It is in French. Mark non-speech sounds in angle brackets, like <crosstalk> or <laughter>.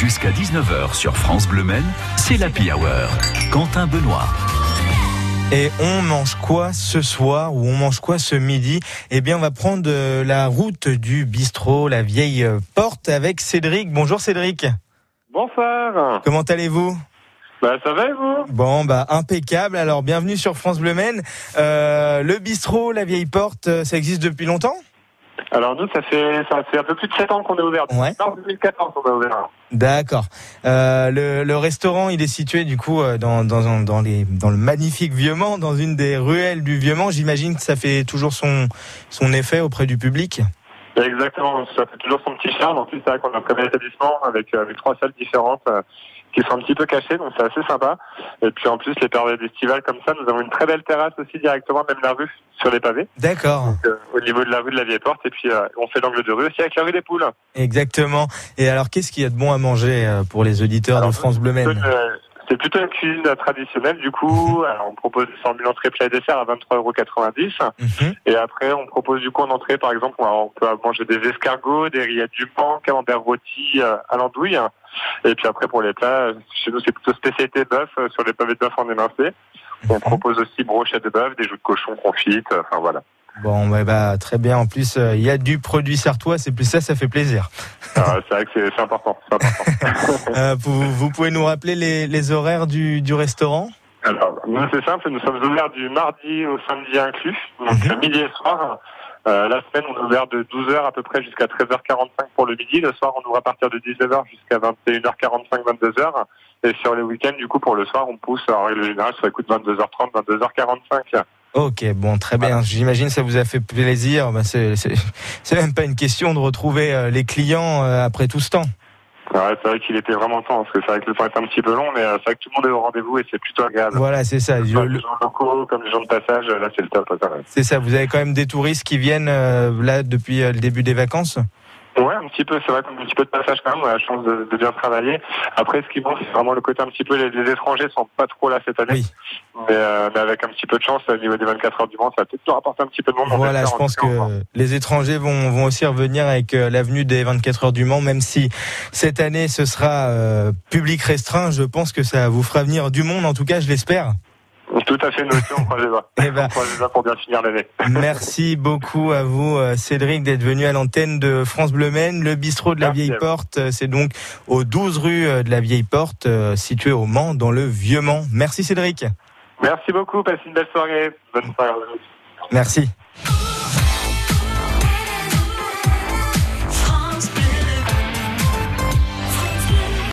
Jusqu'à 19h sur France Bleu Men, c'est l'Happy Hour. Quentin Benoît. Et on mange quoi ce soir ou on mange quoi ce midi? Eh bien, on va prendre euh, la route du bistrot, la vieille porte avec Cédric. Bonjour Cédric. Bonsoir. Comment allez-vous? Bah ça va et vous? Bon, bah impeccable. Alors, bienvenue sur France Bleu Men. Euh, le bistrot, la vieille porte, euh, ça existe depuis longtemps? Alors nous, ça fait ça fait un peu plus de 7 ans qu'on est ouvert. Ouais. En 2014, on est ouvert. D'accord. Euh, le, le restaurant, il est situé du coup euh, dans, dans, dans, les, dans le magnifique Vieux-Mans, dans une des ruelles du Vieux-Mans. J'imagine que ça fait toujours son, son effet auprès du public. Exactement, ça fait toujours son petit charme. En plus, c'est vrai qu'on a un premier établissement avec, euh, avec trois salles différentes euh, qui sont un petit peu cachées, donc c'est assez sympa. Et puis en plus, les périodes estivales comme ça, nous avons une très belle terrasse aussi directement, même la rue, sur les pavés, D'accord. euh, au niveau de la rue de la Vieille Porte. Et puis euh, on fait l'angle de rue aussi avec la rue des Poules. Exactement. Et alors, qu'est-ce qu'il y a de bon à manger euh, pour les auditeurs Alors, de France Bleu euh, c'est plutôt une cuisine traditionnelle du coup. Alors, on propose des plat et dessert à 23,90 Mhm. Et après, on propose du coup en entrée, par exemple, on peut manger des escargots, des rillettes du Mans, camembert rôti euh, à l'andouille. Et puis après, pour les plats, chez nous, c'est plutôt spécialité bœuf euh, sur les pavés de bœuf en émincé. On Mhm. propose aussi brochettes de bœuf, des joues de cochon confites, euh, enfin voilà. Bon, bah, bah, très bien. En plus, euh, il y a du produit sartois. C'est plus ça, ça fait plaisir. Alors, c'est vrai que c'est important. <laughs> Euh, vous, vous pouvez nous rappeler les, les horaires du, du restaurant? Alors, nous, c'est simple, nous sommes ouverts du mardi au samedi inclus, donc Mhm. midi et soir. Euh, la semaine, on est ouvert de 12h à peu près jusqu'à 13h45 pour le midi. Le soir, on ouvre à partir de 19h jusqu'à 21h45, 22h. Et sur les week-ends, du coup, pour le soir, on pousse en règle générale sur les coups de 22h30, 22h45. Ok, bon, très bien. J'imagine que ça vous a fait plaisir. Bah, <laughs> c'est, même pas une question de retrouver euh, les clients euh, après tout ce temps. Ouais, c'est vrai qu'il était vraiment temps, parce que c'est vrai que le temps est un petit peu long, mais euh, c'est vrai que tout le monde est au rendez-vous et c'est plutôt agréable. Voilà, c'est ça. Soit le- les gens locaux, comme les gens de passage, là, c'est le top. c'est ça. Vous avez quand même des touristes qui viennent là depuis le début des vacances? Ouais, un petit peu, c'est vrai qu'on a un petit peu de passage quand même, on a la chance de, de bien travailler. Après, ce qui manque, c'est vraiment le côté un petit peu, les, les étrangers sont pas trop là cette année. Oui. Mais, euh, mais avec un petit peu de chance, au niveau des 24 heures du Mans, ça va peut-être nous rapporter un petit peu de monde. on Voilà, je en pense que les étrangers vont, vont aussi revenir avec euh, l'avenue des 24 heures du Mans, même si cette année ce sera euh, public restreint. Je pense que ça vous fera venir du monde, en tout cas, je l'espère. Tout à fait, aussi, on croise les doigts. Eh ben. On croise les doigts pour bien finir l'année. Merci beaucoup à vous, euh, Cédric, d'être venu à l'antenne de France Bleu Men. Le bistrot de la Merci Vieille. Porte, euh, c'est donc aux 12 rue euh, de la Vieille Porte, euh, situé au Mans, dans le Vieux Mans. Merci Cédric. Merci beaucoup, passez une belle soirée. Bonne soirée. Merci.